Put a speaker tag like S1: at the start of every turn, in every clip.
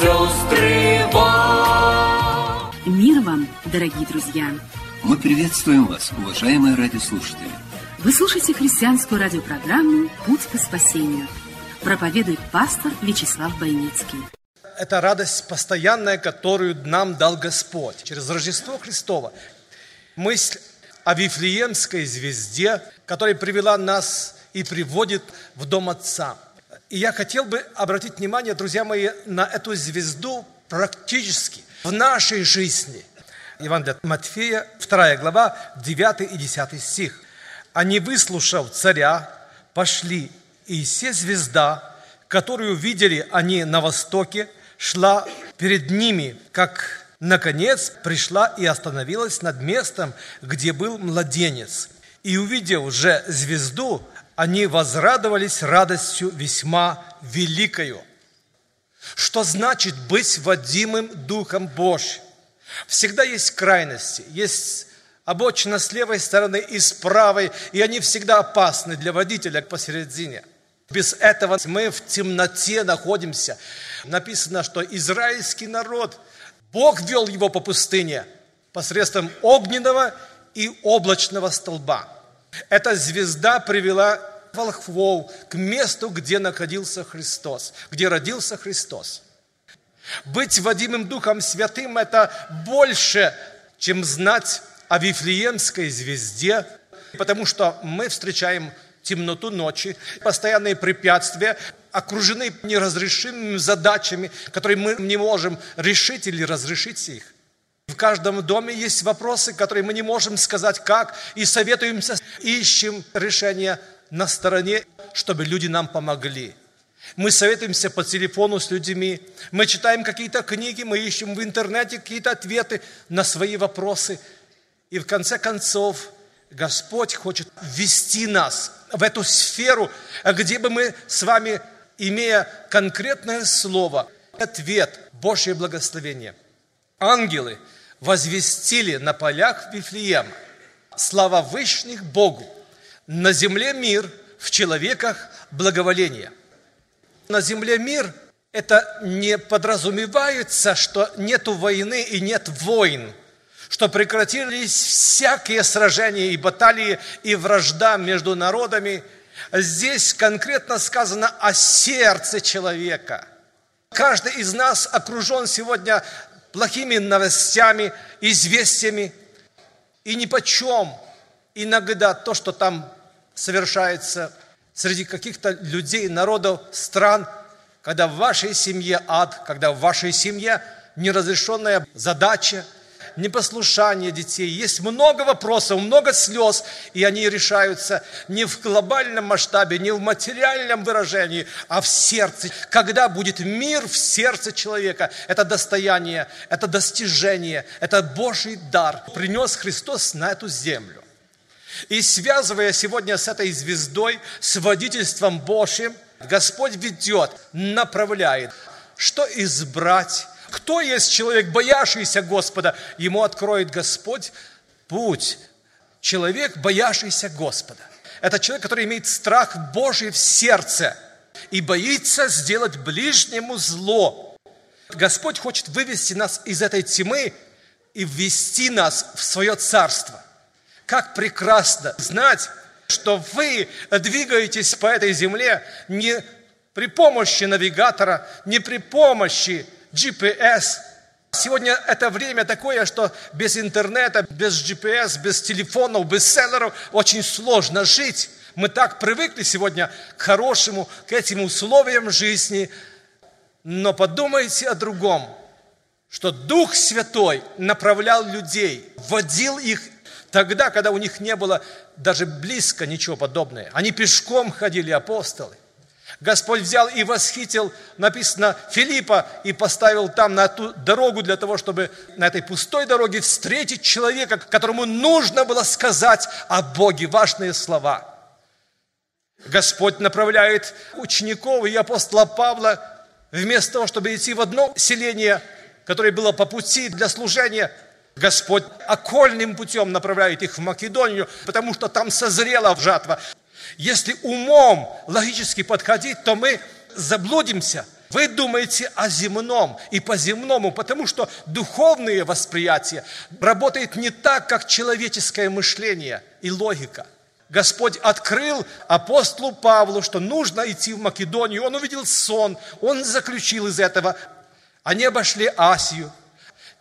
S1: сестры, вам.
S2: Мир вам, дорогие друзья!
S3: Мы приветствуем вас, уважаемые радиослушатели.
S2: Вы слушаете христианскую радиопрограмму «Путь к спасению». Проповедует пастор Вячеслав Бойницкий.
S4: Это радость постоянная, которую нам дал Господь через Рождество Христово. Мысль о Вифлеемской звезде, которая привела нас и приводит в Дом Отца. И я хотел бы обратить внимание, друзья мои, на эту звезду практически в нашей жизни – Евангелие от Матфея, 2 глава, 9 и 10 стих. «Они, выслушав царя, пошли, и все звезда, которую видели они на востоке, шла перед ними, как, наконец, пришла и остановилась над местом, где был младенец. И увидев же звезду, они возрадовались радостью весьма великою. Что значит быть водимым Духом Божьим? Всегда есть крайности, есть обочина с левой стороны и с правой, и они всегда опасны для водителя посередине. Без этого мы в темноте находимся. Написано, что израильский народ, Бог вел его по пустыне посредством огненного и облачного столба. Эта звезда привела волхвов к месту, где находился Христос, где родился Христос. Быть водимым Духом Святым – это больше, чем знать о Вифлеемской звезде, потому что мы встречаем темноту ночи, постоянные препятствия, окружены неразрешимыми задачами, которые мы не можем решить или разрешить их. Каждом доме есть вопросы, которые мы не можем сказать как, и советуемся, ищем решения на стороне, чтобы люди нам помогли. Мы советуемся по телефону с людьми, мы читаем какие-то книги, мы ищем в интернете какие-то ответы на свои вопросы. И в конце концов, Господь хочет ввести нас в эту сферу, где бы мы с вами, имея конкретное слово, ответ, Божье благословение. Ангелы возвестили на полях Вифлеема слава Вышних Богу, на земле мир, в человеках благоволение на земле мир, это не подразумевается, что нету войны и нет войн, что прекратились всякие сражения и баталии, и вражда между народами. Здесь конкретно сказано о сердце человека. Каждый из нас окружен сегодня плохими новостями, известиями, и ни почем иногда то, что там совершается среди каких-то людей, народов, стран, когда в вашей семье ад, когда в вашей семье неразрешенная задача, непослушание детей. Есть много вопросов, много слез, и они решаются не в глобальном масштабе, не в материальном выражении, а в сердце. Когда будет мир в сердце человека, это достояние, это достижение, это Божий дар. Принес Христос на эту землю. И связывая сегодня с этой звездой, с водительством Божьим, Господь ведет, направляет, что избрать, кто есть человек, боящийся Господа, ему откроет Господь путь. Человек, боящийся Господа. Это человек, который имеет страх Божий в сердце и боится сделать ближнему зло. Господь хочет вывести нас из этой тьмы и ввести нас в свое царство. Как прекрасно знать, что вы двигаетесь по этой земле не при помощи навигатора, не при помощи GPS. Сегодня это время такое, что без интернета, без GPS, без телефонов, без селлеров очень сложно жить. Мы так привыкли сегодня к хорошему, к этим условиям жизни. Но подумайте о другом, что Дух Святой направлял людей, вводил их Тогда, когда у них не было даже близко ничего подобного. Они пешком ходили, апостолы. Господь взял и восхитил, написано, Филиппа и поставил там на ту дорогу для того, чтобы на этой пустой дороге встретить человека, которому нужно было сказать о Боге важные слова. Господь направляет учеников и апостола Павла вместо того, чтобы идти в одно селение, которое было по пути для служения, Господь окольным путем направляет их в Македонию, потому что там созрела жатва. Если умом логически подходить, то мы заблудимся. Вы думаете о земном и по земному, потому что духовное восприятие работает не так, как человеческое мышление и логика – Господь открыл апостолу Павлу, что нужно идти в Македонию. Он увидел сон, он заключил из этого. Они обошли Асию.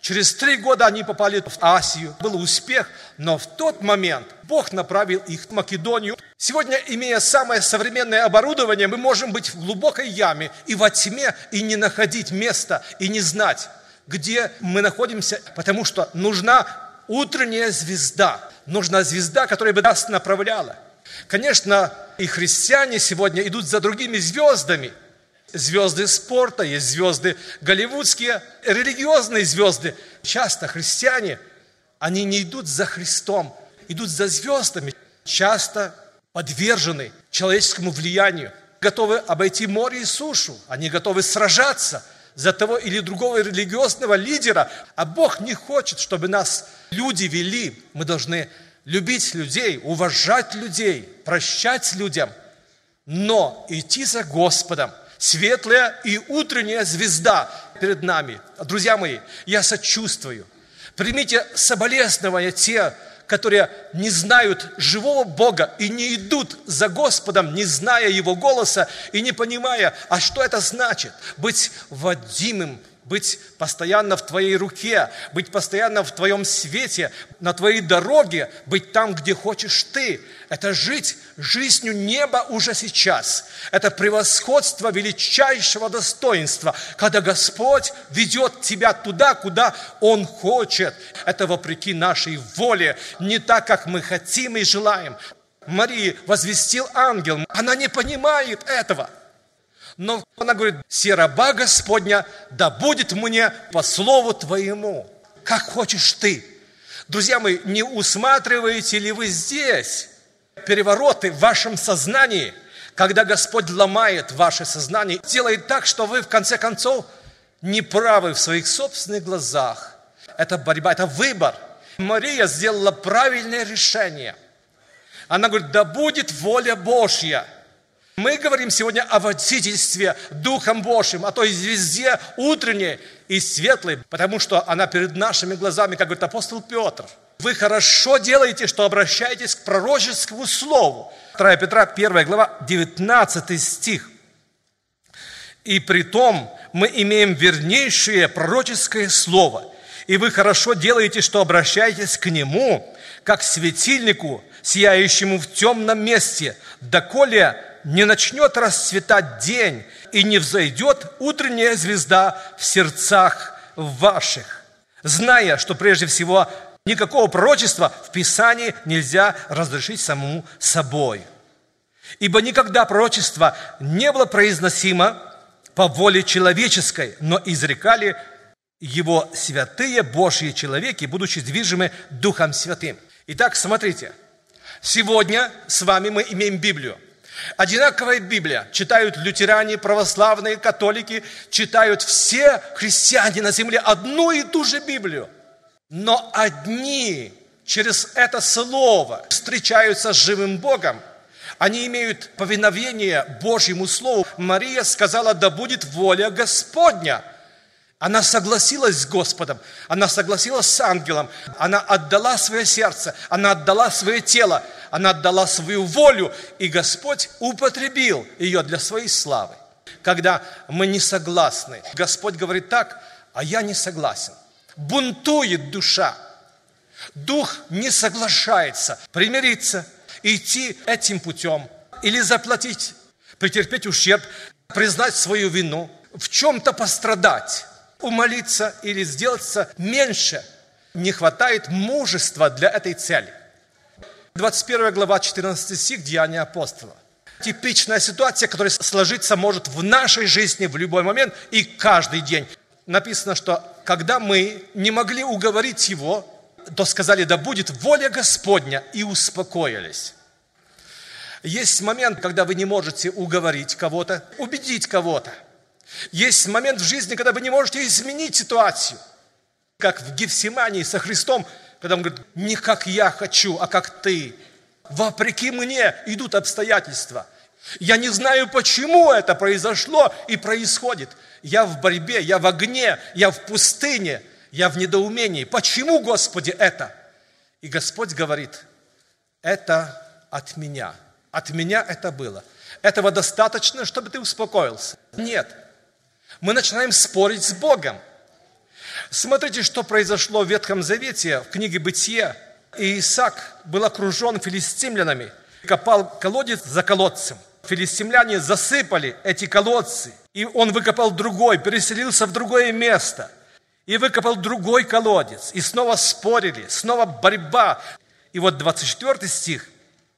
S4: Через три года они попали в Асию. Был успех, но в тот момент Бог направил их в Македонию. Сегодня, имея самое современное оборудование, мы можем быть в глубокой яме и во тьме, и не находить места, и не знать, где мы находимся, потому что нужна утренняя звезда. Нужна звезда, которая бы нас направляла. Конечно, и христиане сегодня идут за другими звездами. Звезды спорта, есть звезды голливудские, религиозные звезды. Часто христиане, они не идут за Христом, идут за звездами. Часто подвержены человеческому влиянию, готовы обойти море и сушу, они готовы сражаться – за того или другого религиозного лидера, а Бог не хочет, чтобы нас люди вели. Мы должны любить людей, уважать людей, прощать людям, но идти за Господом. Светлая и утренняя звезда перед нами. Друзья мои, я сочувствую. Примите соболезнования те, которые не знают живого Бога и не идут за Господом, не зная Его голоса и не понимая, а что это значит? Быть водимым быть постоянно в твоей руке, быть постоянно в твоем свете, на твоей дороге, быть там, где хочешь ты. Это жить жизнью неба уже сейчас. Это превосходство величайшего достоинства, когда Господь ведет тебя туда, куда Он хочет. Это вопреки нашей воле, не так, как мы хотим и желаем. Марии возвестил ангел, она не понимает этого – но она говорит, «Се раба Господня, да будет мне по слову Твоему, как хочешь Ты». Друзья мои, не усматриваете ли вы здесь перевороты в вашем сознании, когда Господь ломает ваше сознание, делает так, что вы в конце концов не правы в своих собственных глазах. Это борьба, это выбор. Мария сделала правильное решение. Она говорит, да будет воля Божья – мы говорим сегодня о водительстве Духом Божьим, о той звезде утренней и светлой, потому что она перед нашими глазами, как говорит апостол Петр. Вы хорошо делаете, что обращаетесь к пророческому слову. 2 Петра, 1 глава, 19 стих. И при том мы имеем вернейшее пророческое слово. И вы хорошо делаете, что обращаетесь к нему, как светильнику, сияющему в темном месте, доколе не начнет расцветать день и не взойдет утренняя звезда в сердцах ваших, зная, что прежде всего никакого пророчества в Писании нельзя разрешить самому собой. Ибо никогда пророчество не было произносимо по воле человеческой, но изрекали его святые Божьи человеки, будучи движимы Духом Святым. Итак, смотрите, сегодня с вами мы имеем Библию – Одинаковая Библия читают лютеране, православные, католики, читают все христиане на земле одну и ту же Библию. Но одни через это слово встречаются с живым Богом, они имеют повиновение Божьему Слову. Мария сказала, да будет воля Господня – она согласилась с Господом, она согласилась с ангелом, она отдала свое сердце, она отдала свое тело, она отдала свою волю, и Господь употребил ее для своей славы. Когда мы не согласны, Господь говорит так, а я не согласен. Бунтует душа. Дух не соглашается примириться, идти этим путем или заплатить, претерпеть ущерб, признать свою вину, в чем-то пострадать умолиться или сделаться меньше. Не хватает мужества для этой цели. 21 глава, 14 стих Деяния апостола. Типичная ситуация, которая сложиться может в нашей жизни в любой момент и каждый день. Написано, что когда мы не могли уговорить его, то сказали, да будет воля Господня, и успокоились. Есть момент, когда вы не можете уговорить кого-то, убедить кого-то. Есть момент в жизни, когда вы не можете изменить ситуацию. Как в Гефсимании со Христом, когда он говорит, не как я хочу, а как ты. Вопреки мне идут обстоятельства. Я не знаю, почему это произошло и происходит. Я в борьбе, я в огне, я в пустыне, я в недоумении. Почему, Господи, это? И Господь говорит, это от меня. От меня это было. Этого достаточно, чтобы ты успокоился? Нет. Мы начинаем спорить с Богом. Смотрите, что произошло в Ветхом Завете, в книге Бытия. Исаак был окружен филистимлянами, копал колодец за колодцем. Филистимляне засыпали эти колодцы, и он выкопал другой, переселился в другое место, и выкопал другой колодец, и снова спорили, снова борьба. И вот 24 стих,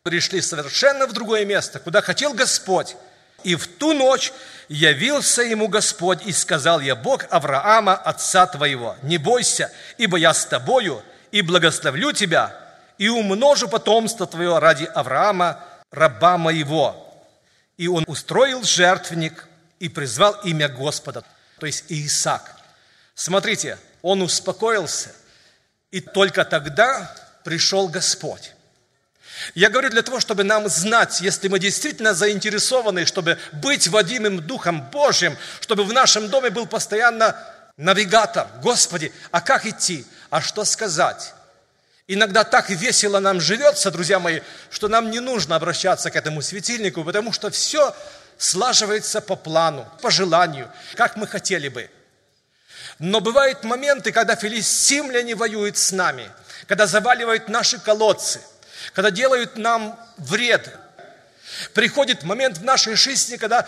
S4: пришли совершенно в другое место, куда хотел Господь. И в ту ночь явился ему Господь и сказал, я Бог Авраама, отца твоего, не бойся, ибо я с тобою, и благословлю тебя, и умножу потомство твое ради Авраама, раба моего. И он устроил жертвенник и призвал имя Господа, то есть Иисак. Смотрите, он успокоился, и только тогда пришел Господь. Я говорю для того, чтобы нам знать, если мы действительно заинтересованы, чтобы быть водимым Духом Божьим, чтобы в нашем доме был постоянно навигатор. Господи, а как идти? А что сказать? Иногда так весело нам живется, друзья мои, что нам не нужно обращаться к этому светильнику, потому что все слаживается по плану, по желанию, как мы хотели бы. Но бывают моменты, когда филистимляне воюют с нами, когда заваливают наши колодцы – когда делают нам вред. Приходит момент в нашей жизни, когда,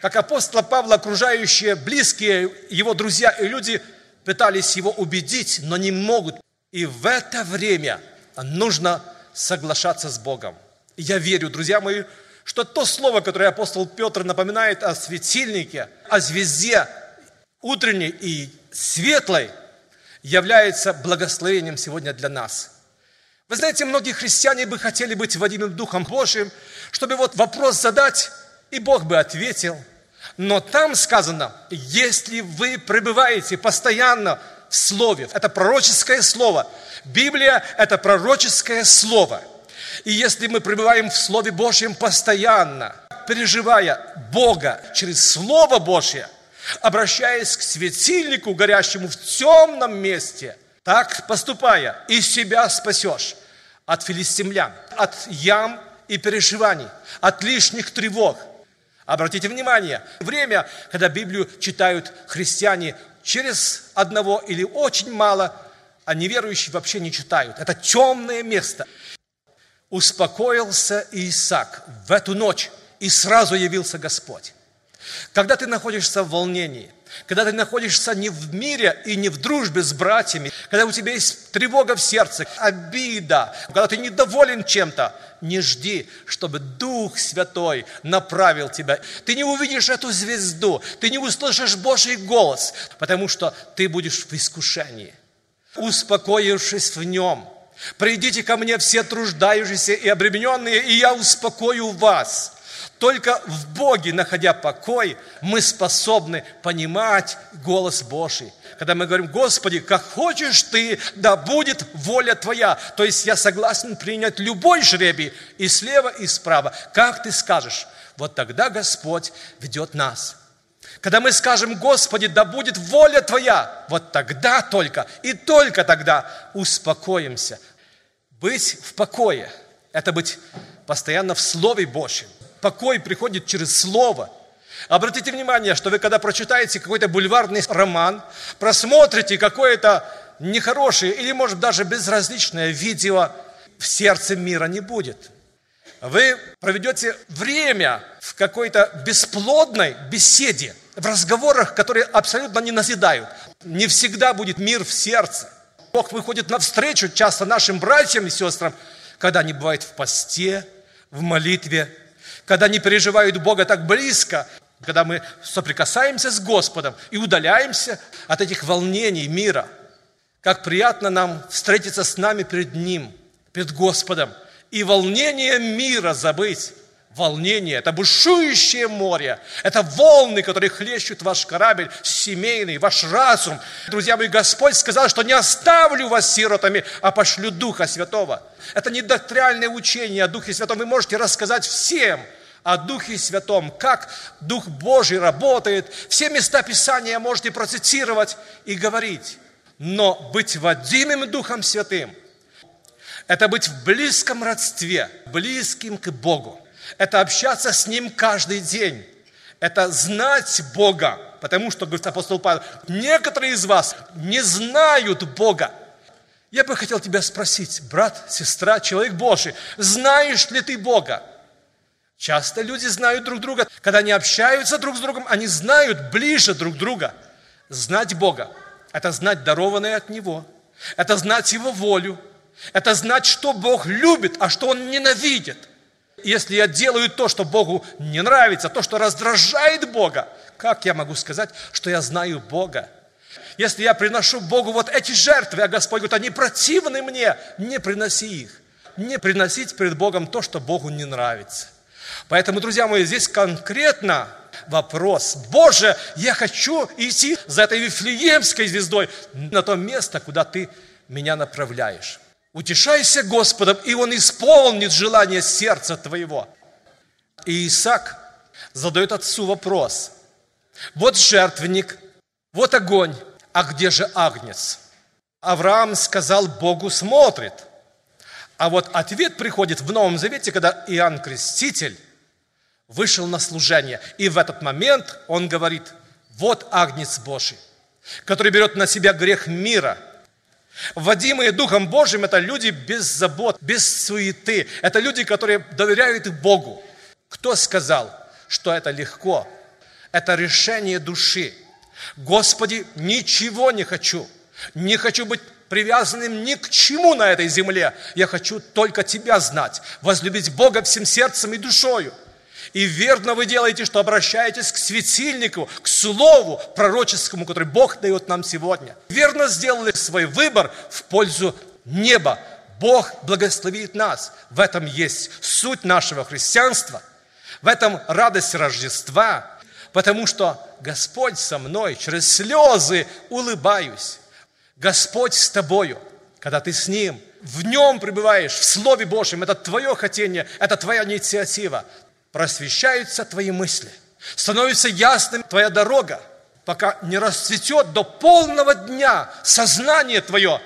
S4: как апостола Павла, окружающие, близкие его друзья и люди пытались его убедить, но не могут. И в это время нужно соглашаться с Богом. я верю, друзья мои, что то слово, которое апостол Петр напоминает о светильнике, о звезде утренней и светлой, является благословением сегодня для нас – вы знаете, многие христиане бы хотели быть водимым Духом Божьим, чтобы вот вопрос задать, и Бог бы ответил. Но там сказано, если вы пребываете постоянно в Слове, это пророческое Слово. Библия – это пророческое Слово. И если мы пребываем в Слове Божьем постоянно, переживая Бога через Слово Божье, обращаясь к светильнику, горящему в темном месте, так поступая, и себя спасешь от филистимлян, от ям и переживаний, от лишних тревог. Обратите внимание, время, когда Библию читают христиане через одного или очень мало, а неверующие вообще не читают. Это темное место. Успокоился Исаак в эту ночь, и сразу явился Господь. Когда ты находишься в волнении – когда ты находишься не в мире и не в дружбе с братьями, когда у тебя есть тревога в сердце, обида, когда ты недоволен чем-то, не жди, чтобы Дух Святой направил тебя. Ты не увидишь эту звезду, ты не услышишь Божий голос, потому что ты будешь в искушении. Успокоившись в нем, придите ко мне все труждающиеся и обремененные, и я успокою вас. Только в Боге, находя покой, мы способны понимать голос Божий. Когда мы говорим, Господи, как хочешь Ты, да будет воля Твоя. То есть я согласен принять любой жребий и слева, и справа. Как Ты скажешь, вот тогда Господь ведет нас. Когда мы скажем, Господи, да будет воля Твоя, вот тогда только и только тогда успокоимся. Быть в покое – это быть постоянно в Слове Божьем покой приходит через Слово. Обратите внимание, что вы когда прочитаете какой-то бульварный роман, просмотрите какое-то нехорошее или, может, даже безразличное видео, в сердце мира не будет. Вы проведете время в какой-то бесплодной беседе, в разговорах, которые абсолютно не назидают. Не всегда будет мир в сердце. Бог выходит навстречу часто нашим братьям и сестрам, когда они бывают в посте, в молитве, когда не переживают Бога так близко, когда мы соприкасаемся с Господом и удаляемся от этих волнений мира. Как приятно нам встретиться с нами перед Ним, перед Господом, и волнение мира забыть, волнение, это бушующее море, это волны, которые хлещут ваш корабль семейный, ваш разум. Друзья мои, Господь сказал, что не оставлю вас сиротами, а пошлю Духа Святого. Это не доктринальное учение о Духе Святом. Вы можете рассказать всем о Духе Святом, как Дух Божий работает. Все места Писания можете процитировать и говорить. Но быть водимым Духом Святым – это быть в близком родстве, близким к Богу это общаться с Ним каждый день, это знать Бога, потому что, говорит апостол Павел, некоторые из вас не знают Бога. Я бы хотел тебя спросить, брат, сестра, человек Божий, знаешь ли ты Бога? Часто люди знают друг друга. Когда они общаются друг с другом, они знают ближе друг друга. Знать Бога – это знать дарованное от Него. Это знать Его волю. Это знать, что Бог любит, а что Он ненавидит если я делаю то, что Богу не нравится, то, что раздражает Бога, как я могу сказать, что я знаю Бога? Если я приношу Богу вот эти жертвы, а Господь говорит, они противны мне, не приноси их. Не приносить перед Богом то, что Богу не нравится. Поэтому, друзья мои, здесь конкретно вопрос. Боже, я хочу идти за этой Вифлеемской звездой на то место, куда Ты меня направляешь. Утешайся Господом, и Он исполнит желание сердца твоего. И Исаак задает отцу вопрос. Вот жертвенник, вот огонь, а где же агнец? Авраам сказал, Богу смотрит. А вот ответ приходит в Новом Завете, когда Иоанн Креститель вышел на служение. И в этот момент он говорит, вот агнец Божий, который берет на себя грех мира – Вводимые Духом Божьим – это люди без забот, без суеты. Это люди, которые доверяют Богу. Кто сказал, что это легко? Это решение души. Господи, ничего не хочу. Не хочу быть привязанным ни к чему на этой земле. Я хочу только Тебя знать, возлюбить Бога всем сердцем и душою. И верно вы делаете, что обращаетесь к светильнику, к слову пророческому, который Бог дает нам сегодня. Верно сделали свой выбор в пользу неба. Бог благословит нас. В этом есть суть нашего христианства. В этом радость Рождества. Потому что Господь со мной, через слезы улыбаюсь. Господь с тобою, когда ты с Ним, в Нем пребываешь, в Слове Божьем, это твое хотение, это твоя инициатива просвещаются твои мысли, становится ясным твоя дорога, пока не расцветет до полного дня сознание твое,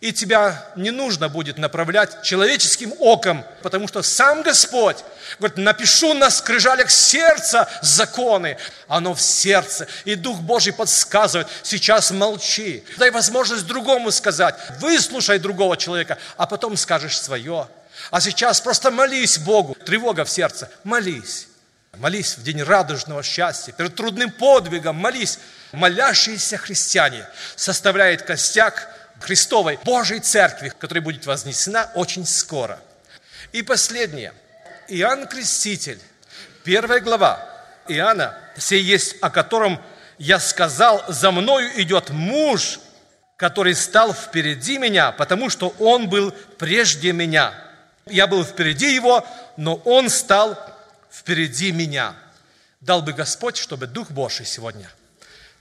S4: и тебя не нужно будет направлять человеческим оком, потому что сам Господь говорит, напишу на скрижалях сердца законы, оно в сердце, и Дух Божий подсказывает, сейчас молчи, дай возможность другому сказать, выслушай другого человека, а потом скажешь свое. А сейчас просто молись Богу. Тревога в сердце. Молись. Молись в день радужного счастья, перед трудным подвигом, молись. Молящиеся христиане составляет костяк Христовой Божьей Церкви, которая будет вознесена очень скоро. И последнее. Иоанн Креститель, первая глава Иоанна, все есть, о котором я сказал, за мною идет муж, который стал впереди меня, потому что он был прежде меня. Я был впереди его, но он стал впереди меня. Дал бы Господь, чтобы Дух Божий сегодня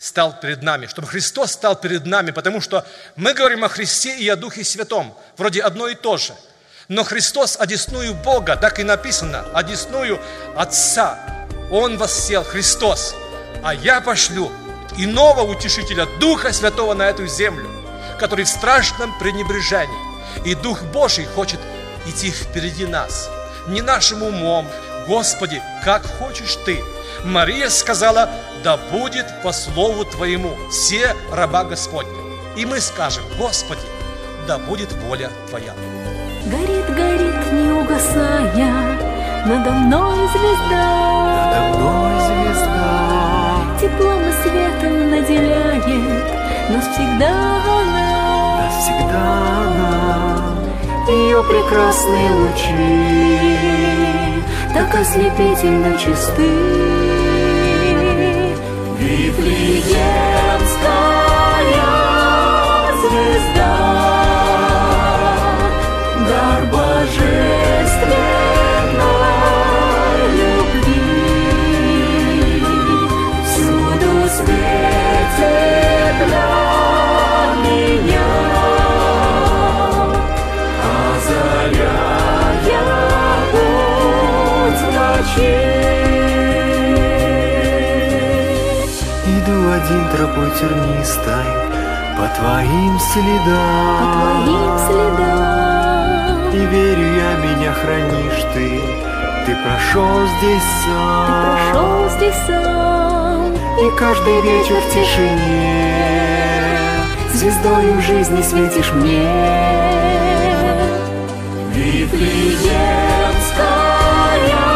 S4: стал перед нами, чтобы Христос стал перед нами, потому что мы говорим о Христе и о Духе Святом, вроде одно и то же. Но Христос одесную Бога, так и написано, одесную Отца. Он воссел, Христос, а я пошлю иного утешителя, Духа Святого на эту землю, который в страшном пренебрежении. И Дух Божий хочет идти впереди нас, не нашим умом. Господи, как хочешь Ты. Мария сказала, да будет по слову Твоему все раба Господня. И мы скажем, Господи, да будет воля Твоя.
S1: Горит, горит, не угасая, надо мной звезда.
S5: Надо мной звезда.
S1: Теплом и светом наделяет нас всегда она.
S5: Навсегда она ее прекрасные лучи так ослепительно чисты. Следам.
S1: По твоим следам.
S5: И верю я, меня хранишь ты. Ты прошел здесь сам.
S1: Ты прошел здесь сам.
S5: И каждый вечер в тишине. Звездою жизни светишь мне.
S1: Вифлеемская